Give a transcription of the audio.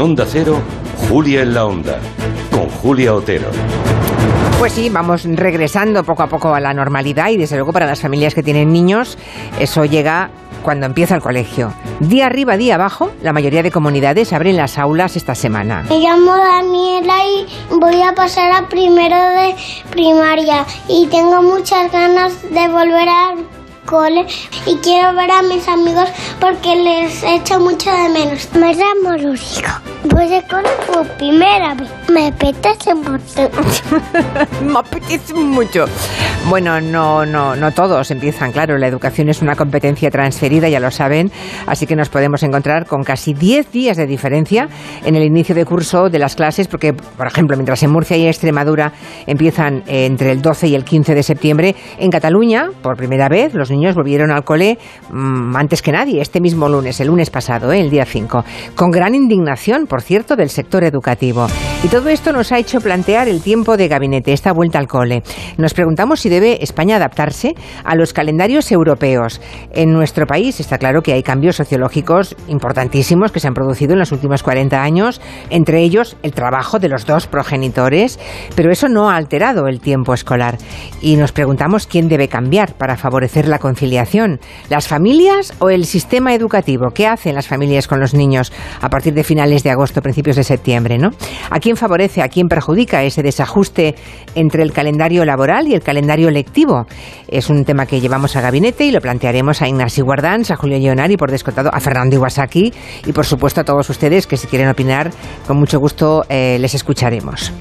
Onda Cero, Julia en la Onda, con Julia Otero. Pues sí, vamos regresando poco a poco a la normalidad y desde luego para las familias que tienen niños eso llega cuando empieza el colegio. Día arriba, día abajo, la mayoría de comunidades abren las aulas esta semana. Me llamo Daniela y voy a pasar a primero de primaria y tengo muchas ganas de volver a cole y quiero ver a mis amigos porque les echo mucho de menos. Me llamo Lurico. Voy a cole por primera vez. Me apetece mucho. Me apetece mucho. Bueno, no, no, no todos empiezan, claro. La educación es una competencia transferida, ya lo saben, así que nos podemos encontrar con casi 10 días de diferencia en el inicio de curso de las clases, porque, por ejemplo, mientras en Murcia y Extremadura empiezan entre el 12 y el 15 de septiembre, en Cataluña, por primera vez, los niños volvieron al cole mmm, antes que nadie, este mismo lunes, el lunes pasado, ¿eh? el día 5, con gran indignación, por cierto, del sector educativo. Y todo esto nos ha hecho plantear el tiempo de gabinete, esta vuelta al cole. Nos preguntamos si debe España adaptarse a los calendarios europeos. En nuestro país está claro que hay cambios sociológicos importantísimos que se han producido en los últimos 40 años, entre ellos el trabajo de los dos progenitores, pero eso no ha alterado el tiempo escolar. Y nos preguntamos quién debe cambiar para favorecer la conciliación, las familias o el sistema educativo. ¿Qué hacen las familias con los niños a partir de finales de agosto, principios de septiembre? ¿no? ¿A quién favorece, a quién perjudica ese desajuste entre el calendario laboral y el calendario lectivo? Es un tema que llevamos a gabinete y lo plantearemos a Ignacio Guardans, a Julio Leonari, por descontado, a Fernando Iwasaki y por supuesto a todos ustedes que si quieren opinar, con mucho gusto eh, les escucharemos.